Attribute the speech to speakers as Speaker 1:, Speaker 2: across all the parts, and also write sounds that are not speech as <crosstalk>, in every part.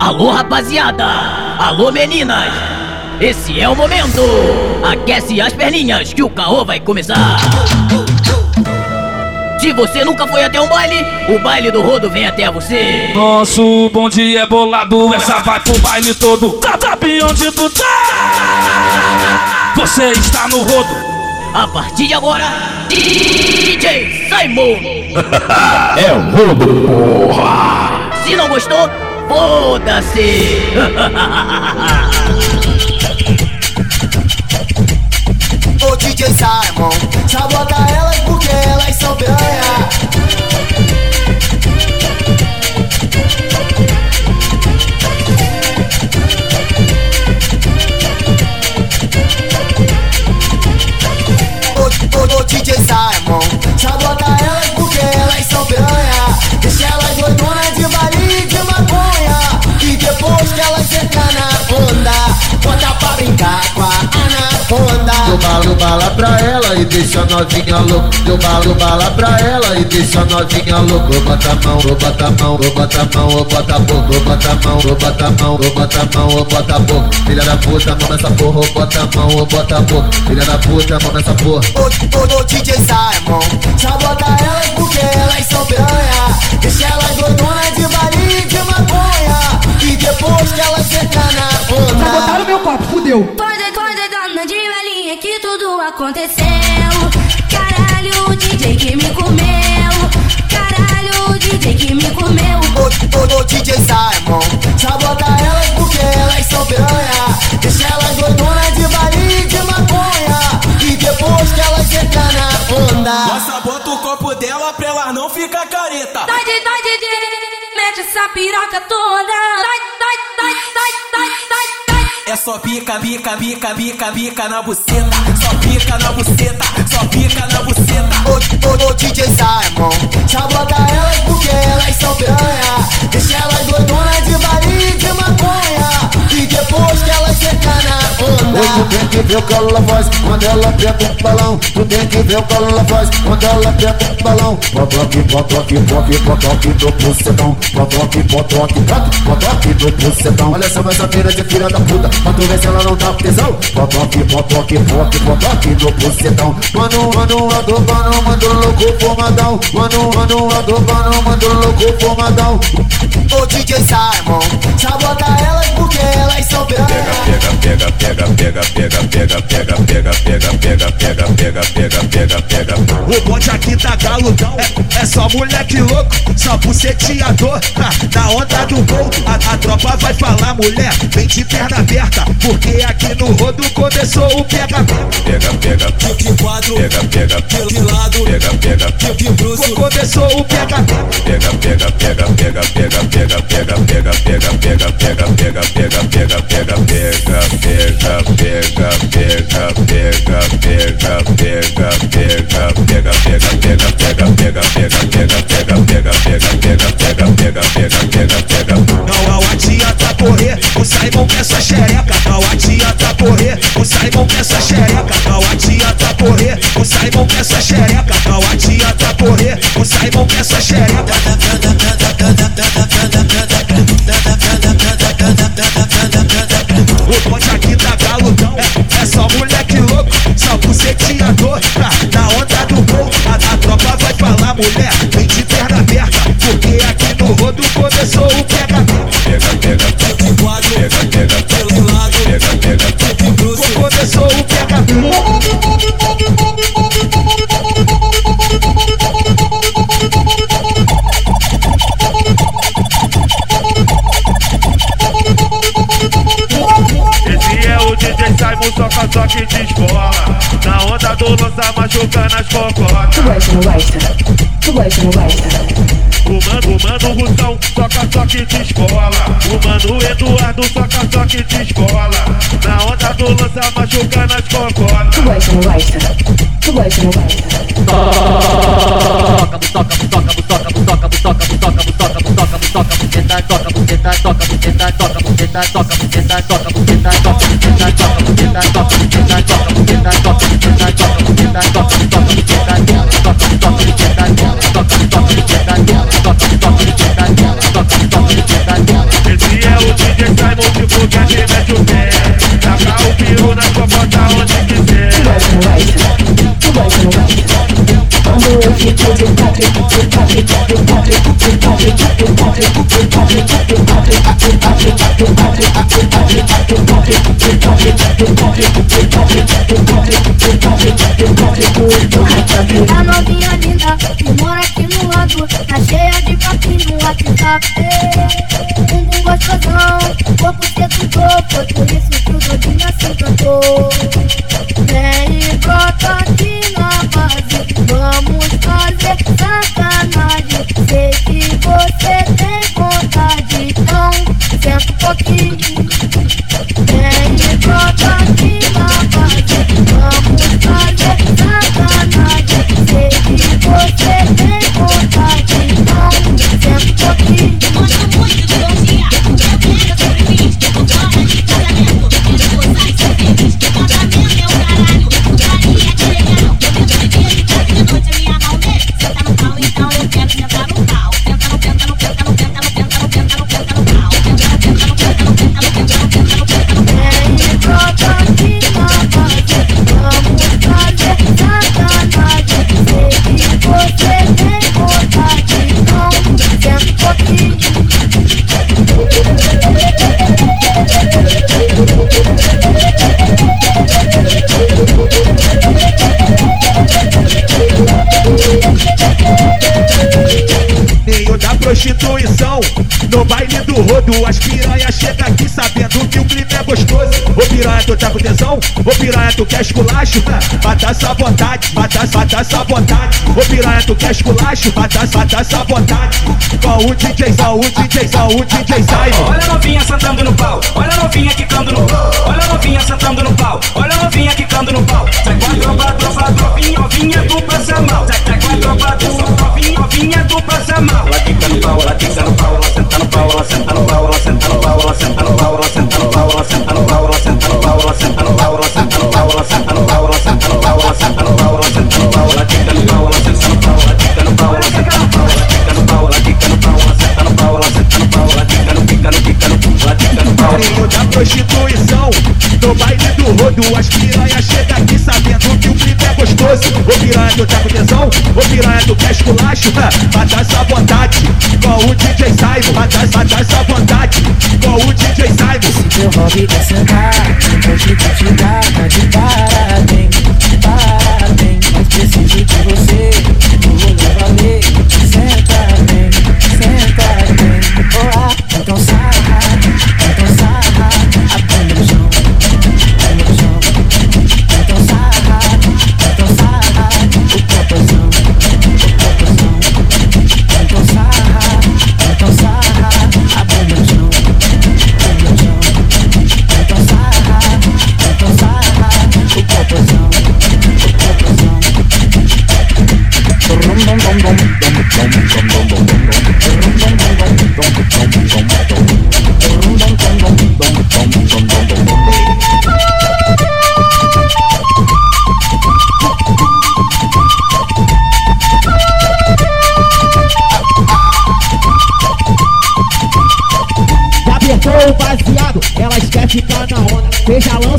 Speaker 1: Alô, rapaziada! Alô, meninas! Esse é o momento! Aquece as perninhas que o caô vai começar! Se você nunca foi até um baile, o baile do rodo vem até você.
Speaker 2: Nosso bom dia é bolado, essa vai pro baile todo. Sabe onde tu tá? Você está no rodo.
Speaker 1: A partir de agora, DJ Simon. <laughs>
Speaker 3: é o rodo, porra.
Speaker 1: Se não gostou, foda-se.
Speaker 4: Ô DJ Simon, sabota elas porque elas são piranha. Deixa a
Speaker 5: novinha louca. Deu bala, bala pra ela e deixa a novinha louca. Vou botar a mão, vou botar a mão, vou botar a mão, vou botar a boca. Vou botar a mão, vou botar a mão, vou botar a mão, vou botar a boca. Filha da puta, mão nessa porra, vou botar a mão, vou botar a boca. Filha da puta, mão nessa porra.
Speaker 4: Ô, ô, ô DJ Simon, sabota elas porque elas são piranha. Deixa elas doidonas de baile de maconha. E depois que elas entram na onda.
Speaker 6: Sabotaram meu copo, fudeu.
Speaker 7: Pode, pode, dona de velhinha que tudo aconteceu.
Speaker 4: Ô DJ Simon, sabota elas porque elas são piranha. Deixa elas doidonas de baile de maconha. E depois que elas entram na onda.
Speaker 8: Nossa, bota o copo dela pra ela não ficar careta.
Speaker 7: Dai, dai, dai, DJ, mete essa piroca toda.
Speaker 8: Só pica, bica, bica, bica, bica na buceta. Só pica na buceta, só pica na buceta.
Speaker 4: Ô, ô, ô DJ Simon, sabota elas porque elas são piranha. Deixa elas doidonas de baile
Speaker 5: ver o que ela faz quando ela aperta o balão. Tu tem que ver o que ela faz quando ela aperta o balão. Botoque, botoque, botoque, botoque do bucetão. Botoque, botoque, botoque, botoque do bucetão. Olha só essa mina de filha da puta, pra tu ver se ela não tá tesão. Botoque, botoque, botoque, botoque do bucetão. Mano, mano, adobando, mando louco formadão. Mano, mano, adobando, mando louco formadão.
Speaker 4: Ô DJ Simon, sabota elas porque elas são piranha.
Speaker 3: Pega, pega, pega, pega, pega, pega, pega, pega, pega, pega, pega, pega, pega, pega.
Speaker 9: O bonde aqui tá galudão, é, é só moleque louco, só buceteador. Ha, na onda do gol, a, a tropa vai falar, mulher, vem de perna aberta, porque aqui no rodo começou o pega
Speaker 3: Pega, pega,
Speaker 8: De quadro,
Speaker 3: pega, pega,
Speaker 8: de, de lado,
Speaker 3: pega, pega,
Speaker 8: de bruxo.
Speaker 9: Começou o pega
Speaker 3: pega, pega, pega, pega, pega, pega, pega, pega, pega, pega, pega, pega, pega, pega, pega, pega, pega, pega, pega, pega, pega, pega, pega, pega, pega, pega, pega, pega, pega, pega, pega, pega, pega, pega, pega, pega, pega.
Speaker 9: Não, não adianta correr, o Simon quer sua xereca. Não adianta correr, o Simon quer sua xereca. Não adianta correr, o Simon quer sua xereca. Não adianta correr, o Simon quer sua xereca. O ponte mulher, vem de perna aberta, porque aqui no rodo começou o pega
Speaker 3: Pega, pega,
Speaker 8: De quadro,
Speaker 3: pega, pega,
Speaker 8: de lado,
Speaker 3: pega, pega.
Speaker 8: bruxo.
Speaker 9: Começou o pega
Speaker 10: Esse é o DJ Simon, soca só que de escola. Na onda do lança, machucando as
Speaker 6: Tu
Speaker 10: cocotas.
Speaker 6: gosta, não gosta? Tu não gosta?
Speaker 10: O mano, o mano Russão, soca só que de escola. O mano Eduardo, soca só que de escola. Na onda do lança, machucando as
Speaker 6: Tu
Speaker 10: cocotas.
Speaker 6: gosta, não gosta? Tu gosta, não gosta?
Speaker 1: Toca, butoca, butoca, buceta, toca, buceta, toca, buceta, toca, buceta, toca, buceta, toca, buceta, toca, buceta, toca, buceta, toca, buceta, toca, buceta, toca, buceta, toca, buceta, toca, buceta, toca,
Speaker 11: A novinha linda que mora aqui no lado Tá cheia de papinho no WhatsApp. Bumbum gostosão, corpo sedutor Foi por isso que o doidinho assim cantou Vem e brota aqui
Speaker 12: No
Speaker 9: baile do rodo, as piranhas chegam aqui sabendo que o clipe é gostoso. Ô piranha, tu tá com tesão? Ô piranha, tu quer esculacho? Matar essa vontade, matar, matar essa vontade. Ô piranha, tu quer esculacho? Matar, matar essa vontade. Qual o DJ, qual o DJ, qual o DJ Simon.
Speaker 8: Olha novinha,
Speaker 9: essa
Speaker 7: te,
Speaker 13: te, te,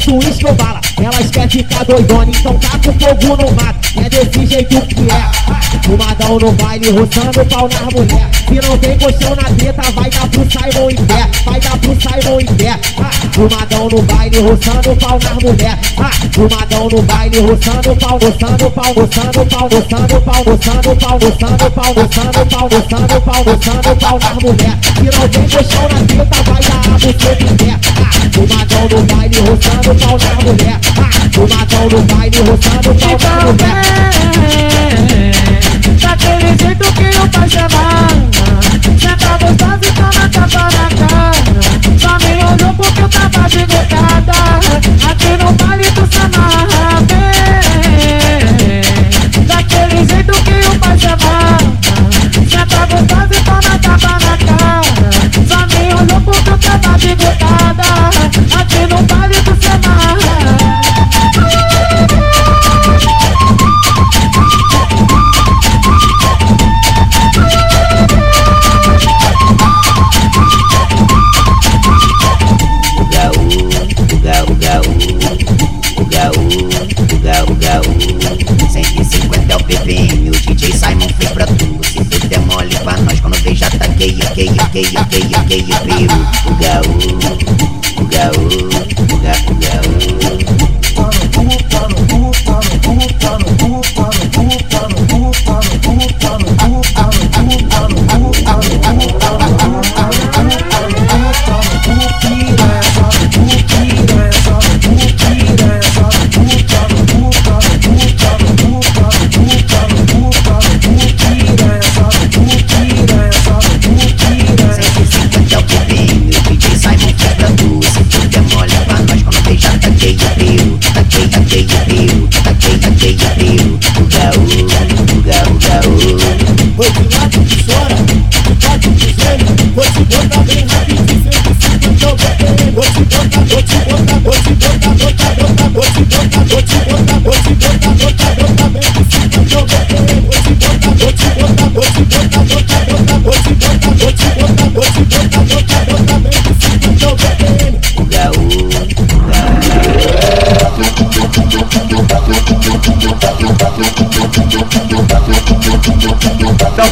Speaker 13: sanduíche ou bala. Elas querem ficar tá doidona, então tá com fogo no mato. É desse jeito que é. O madão no baile, roçando o pau na mulher. Se não tem colchão na treta, vai dar pro Simon em pé. Vai dar pro Simon em pé. O madão no baile, roçando o pau na mulher. O madão no baile, roçando o pau, roçando o pau, roçando o pau, roçando o pau, roçando o pau, roçando o pau, roçando o pau, roçando o pau, roçando pau na mulher. Se não tem colchão na treta, vai dar pro Simon em pé. O matão no baile roçando o pau da mulher. O matão no baile roçando o pau da mulher.
Speaker 7: aquele, aquele, aquele, aquele, aquele primo, o
Speaker 14: gaú, o gaú, o gaú, o gaú.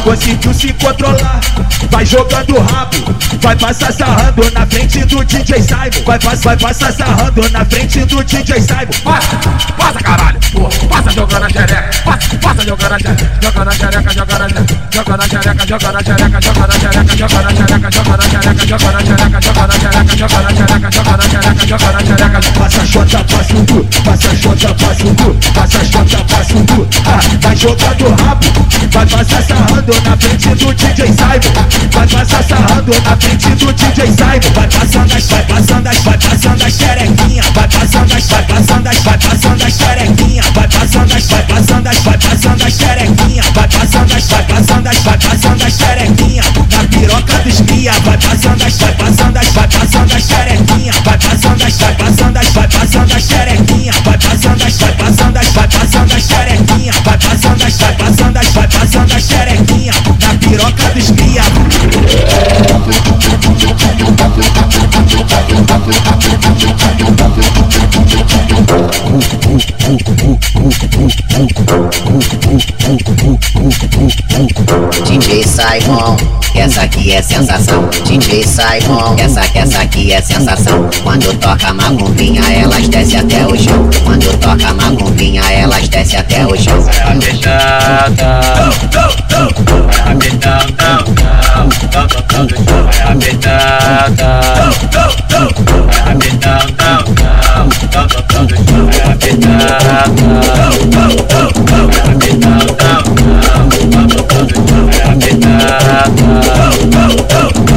Speaker 9: Conseguiu se controlar, vai jogando rabo, vai passar sarrando na frente do DJ Simon, vai, passar, vai passar sarrando na frente do DJ Simon.
Speaker 15: Passa, passa caralho, passa jogando a xereca, passa, passa jogando a xereca, jogando a xereca, jogando a xereca, jogando a xereca, jogando a xereca, jogando a xereca, jogando a xereca, jogando a xereca, jogando a xereca, jogando a xereca, jogando a xereca, jogando a xereca, jogando a xereca,
Speaker 9: Passa chota, passa o cu, passa chota, passa o cu, passa chota, passa o cu. Ah, vai jogando rabo, vai passar sarrando na frente do DJ Simon, vai passar sarrando na frente do DJ Simon, vai passando as, vai passando as, vai passando as xerequinha, vai passando as, vai passando as, vai passando as xerequinha, as, vai passando as, vai passando as xerequinha, vai passando as, vai passando as, vai passando as xerequinha, na piroca dos cria, vai passando as, vai passando as, vai passando as xerequinha, vai passando as, vai passando as, vai passando as xerequinha, vai passando as, vai passando as, vai passando as xerequinha, vai passando as, vai passando
Speaker 14: DJ Simon, essa aqui é sensação. DJ Simon, essa, essa aqui é sensação. Quando toca macumbinha, elas desce até o chão. Quando toca macumbinha, elas desce até o chão.
Speaker 3: Oh, oh, oh.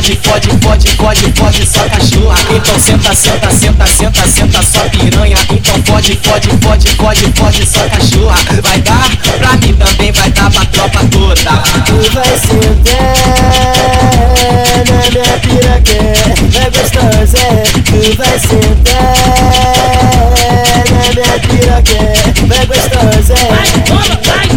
Speaker 3: Fode, fode, fode, fode, fode só cachorra. Então senta, senta, senta, senta, senta só piranha. Então fode, fode, fode, fode, fode só cachorra. Vai dar pra mim também, vai dar pra tropa toda.
Speaker 4: Tu vai sentar na minha piroquê, vai gostosa. Tu vai sentar na minha piroquê, vai gostosa.
Speaker 12: Toma, vai, toma, vai,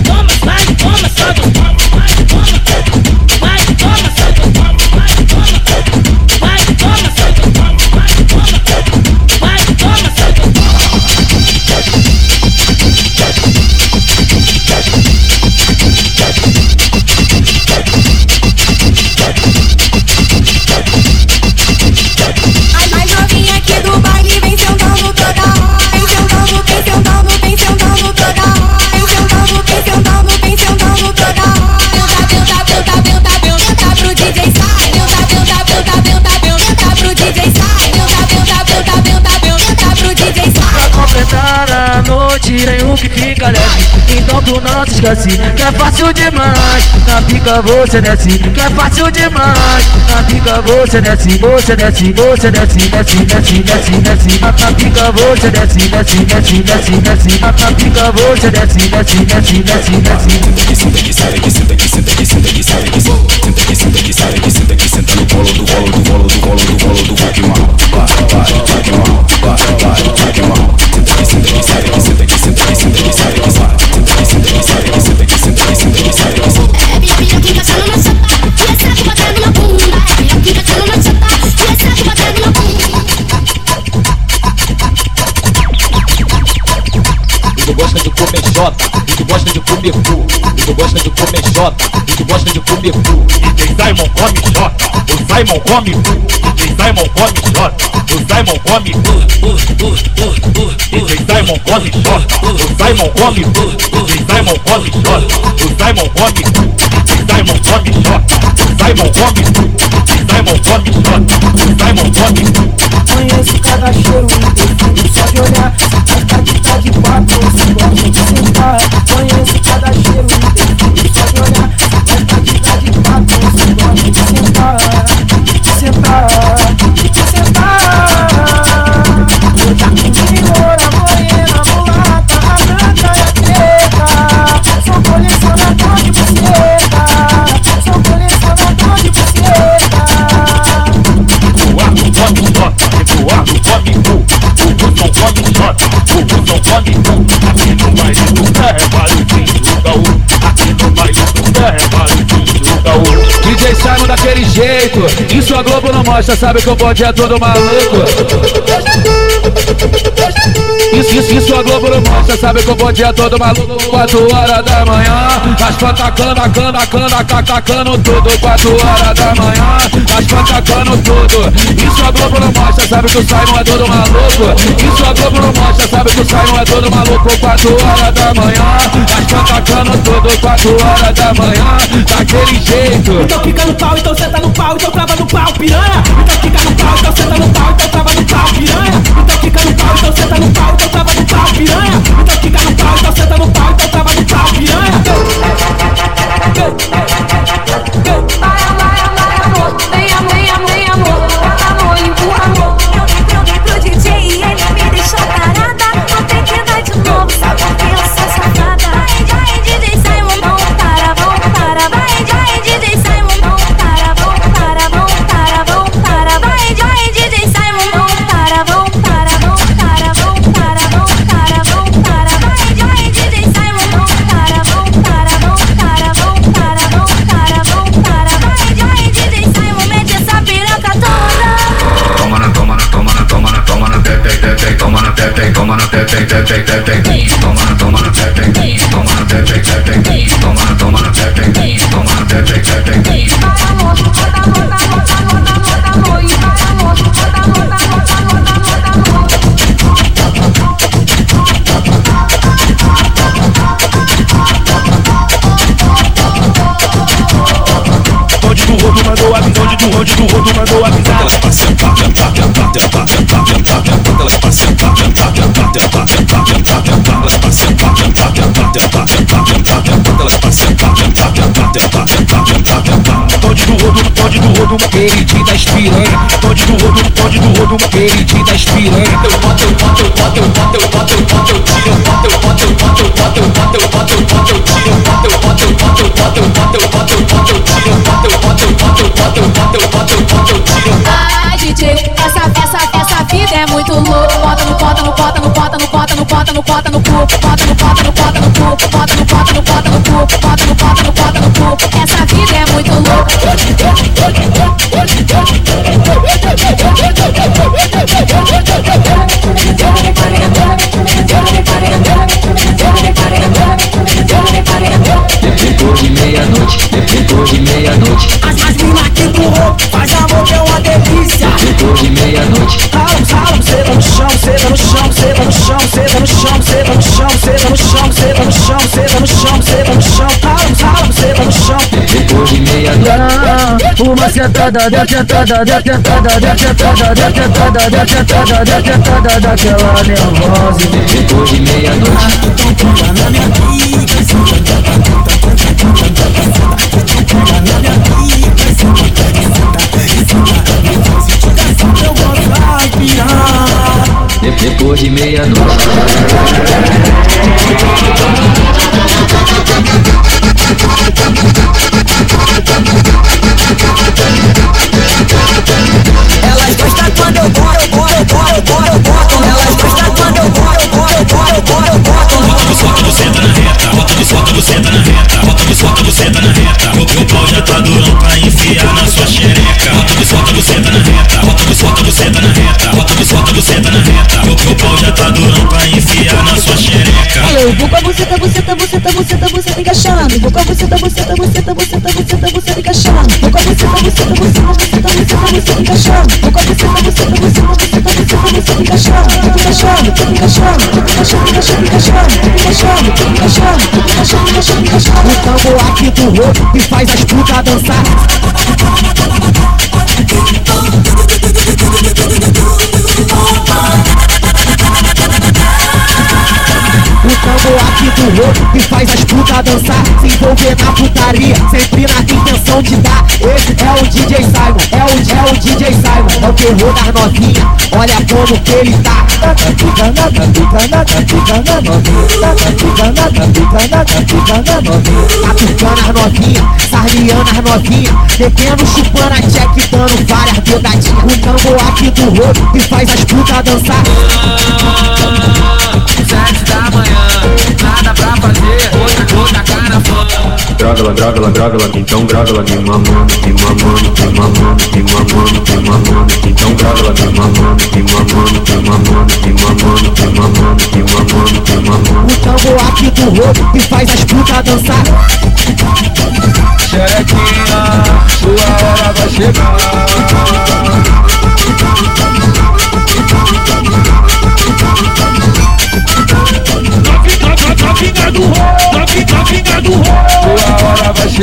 Speaker 16: esquece que é fácil demais Na pica você desce, que é fácil demais Na pica você desce, você desce, você desce, desce, desce, desce, desce Na pica você desce, desce, desce, desce, desce Na pica você desce, desce, desce, desce, desce
Speaker 17: Senta aqui, senta aqui, senta aqui, senta aqui, senta aqui, senta aqui, senta aqui, senta aqui, senta aqui, senta aqui, senta no colo do colo do colo do colo do colo do que mal, vai, vai, que mal, vai, vai, que mal. Senta aqui, senta aqui, senta aqui, senta aqui, senta aqui, senta aqui, senta vai. Senta
Speaker 2: gosta de comer jota, e tu gosta de comer cu, e tu gosta de comer jota, e tu gosta de comer cu.
Speaker 10: DJ Simon come jota, o Simon come cu. DJ Simon come jota, o Simon come cu. DJ Simon come jota, o Simon come cu. DJ Simon come jota, o Simon come cu. Simon come jota, Simon come cu. Simon come jota, Simon come cu.
Speaker 7: Conheço cada cheiro e só de olhar de quatro, se gosta de sentar Conheço cada cheiro
Speaker 2: jeito, isso a Globo não mostra, sabe que o bonde é todo maluco. Isso, isso, isso a Globo não mostra, sabe que o bonde é todo maluco. 4 horas da manhã, as fãs tacando, tacando, tacando, tacando tudo. 4 horas da manhã, as fãs tacando tudo. Isso a Globo não mostra, sabe que o Simon é todo maluco. Isso a Globo não mostra, sabe que o Simon é todo maluco. 4 horas da manhã, as fãs tacando tudo. 4 horas da manhã, daquele jeito.
Speaker 7: Então fica no pau, então senta no pau, então trava no pau, piranha. Então fica no pau, então senta no pau, então trava no pau,
Speaker 12: pepe, pepe, pepe,
Speaker 17: toma, toma, pepe, toma, pepe, pepe, toma, toma, pepe, toma, pepe, pepe. Para moço, roda,
Speaker 10: Onde do rodo mandou avisar, onde do rodo do rodo mandou. Ela passa, passa, passa. Onde do rodo,
Speaker 2: Queridinho das piranha,
Speaker 10: onde do rodo, onde do rodo,
Speaker 2: queridinho das piranha.
Speaker 3: Eu boto, eu boto, eu boto, eu boto, eu boto, eu boto, eu tiro, eu boto, eu boto, eu boto, eu boto, eu boto, eu boto, eu boto, eu tiro, eu boto, eu boto, eu boto, eu boto, eu boto, eu boto, eu boto, eu tiro, eu boto, eu boto, eu boto, eu boto, eu boto, eu boto, eu boto, eu tiro.
Speaker 12: Ai, DJ, essa, essa, essa vida é muito louca. Bota no, bota no, bota no, bota no, bota no, bota no, bota no cu. Bota no, bota no, bota no cu. Bota no, bota no, bota no cu. Bota no, bota no, bota no cu. Essa vida é
Speaker 16: Dá sentada, dá sentada, dá sentada, dá sentada, dá sentada, dá sentada, dá sentada, daquela nervosa.
Speaker 18: Depois de meia-noite. Senta na depois de meia-noite.
Speaker 3: Elas gostam quando eu boto, boto, boto, eu boto. Elas gostam quando eu boto, boto, boto, boto, boto.
Speaker 9: Bota você, bota você tá na reta, bota você, bota você tá na reta, bota você, bota você tá. O pau já tá durão
Speaker 19: buceta, buceta, buceta encaixando. Vou com a buceta, buceta, buceta, buceta, buceta, buceta encaixando. Vou com a buceta, buceta, buceta, buceta, buceta, buceta encaixando. Vou com a buceta, buceta, buceta, buceta, buceta, buceta encaixando. Encaixando, encaixando, encaixando, encaixando, encaixando, encaixando, encaixando, encaixando, encaixando, encaixando.
Speaker 13: O tambor aqui do roubo que faz as putas dançar. Roubo que faz as putas dançar Se envolver na putaria, sempre na intenção de dar. Esse é o DJ Simon, é o, é o DJ Simon. É o terror das novinhas, olha como que ele tá. Fica nada, fica nada, fica Fica nada, fica nada, fica as novinhas, sarneando as novinhas Bebendo, chupando a check, dando várias pegadinhas O tambor aqui do roubo que faz as putas dançar.
Speaker 16: Sete da manhã, pra fazer, hoje eu na cara fã.
Speaker 18: Droga ela, droga ela, droga ela, então droga ela de mamão, de mamão, de mamão, de mamão, de mamão, então droga ela de mamão, de mamão, de mamão, de mamão, de mamão, de mamão, de mamão.
Speaker 13: O tango aqui do roubo que faz as putas dançar.
Speaker 2: Xerequinha, sua hora vai chegar.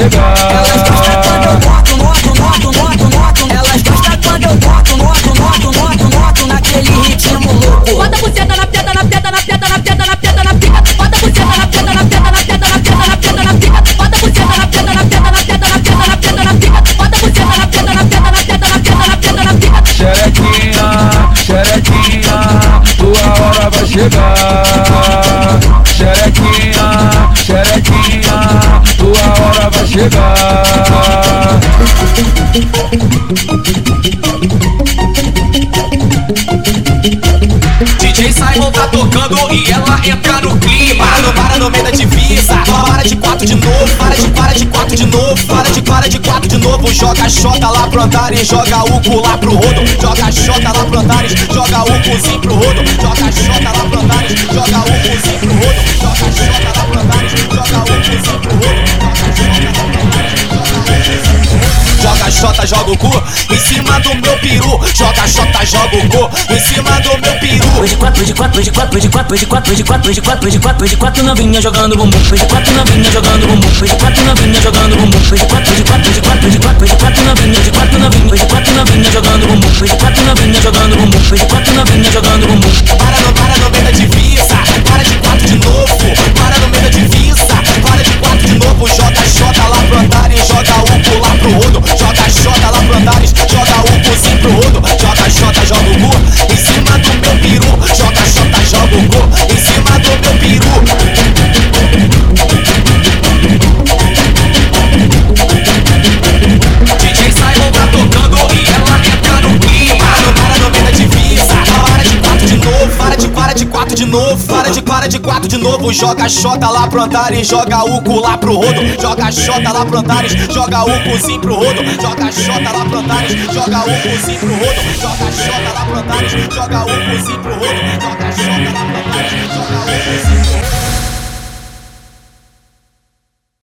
Speaker 2: Chegar
Speaker 3: Elas gostam quando eu boto, noto, noto, noto, noto. Elas gostam quando eu boto, noto, noto, noto, noto. Naquele ritmo louco.
Speaker 19: Bota a buceta na pedra, na pedra, na pedra, na pedra, na pedra, na pica. Bota a buceta na pedra, na pedra, na pedra, na pedra, na pedra, na pica. Bota a buceta na pedra, na pedra, na pedra, na pedra, na pedra, na pica. Bota a buceta na pedra, na pedra, na pedra, na pedra, na pedra, na pica.
Speaker 2: Xerequinha, xerequinha, tua hora vai chegar chegar
Speaker 3: DJ Simon tá tocando e ela entra no clima. Para no, meio da divisa. Para de quatro de novo, para de, para de quatro de novo. Para de, para de quatro de novo. Joga a xota lá pro Antares, joga o cu lá pro rodo. Joga a xota lá pro Antares, joga o cuzinho pro rodo. Joga a xota lá pro Antares, joga o cuzinho pro rodo. Joga a xota lá pro Antares, joga o cuzinho pro rodo. Joga a xota, joga o cu em cima do meu peru. Joga a xota, joga o cu em cima do meu peru.
Speaker 20: Hoje quatro, hoje quatro, hoje quatro, hoje quatro, hoje quatro, hoje quatro, hoje quatro, hoje quatro, hoje quatro novinha jogando bumbum. Hoje quatro novinha jogando bumbum. Hoje quatro novinha jogando bumbum. Hoje quatro, hoje quatro, hoje quatro, hoje quatro, hoje quatro novinha, hoje quatro novinha, hoje quatro novinha jogando bumbum. Hoje quatro novinha jogando bumbum. Hoje quatro novinha jogando bumbum.
Speaker 3: Para no, para no meio da divisa, para de quatro de novo. Quatro de novo. Joga xota lá pro Antares, joga o cu lá pro rodo. Joga xota lá pro Antares, joga o cuzinho pro rodo. Joga xota lá pro Antares, joga o cuzinho pro rodo. Joga xota lá pro Antares, joga o cuzinho pro rodo. Joga xota lá pro Antares, joga o cuzinho pro rodo.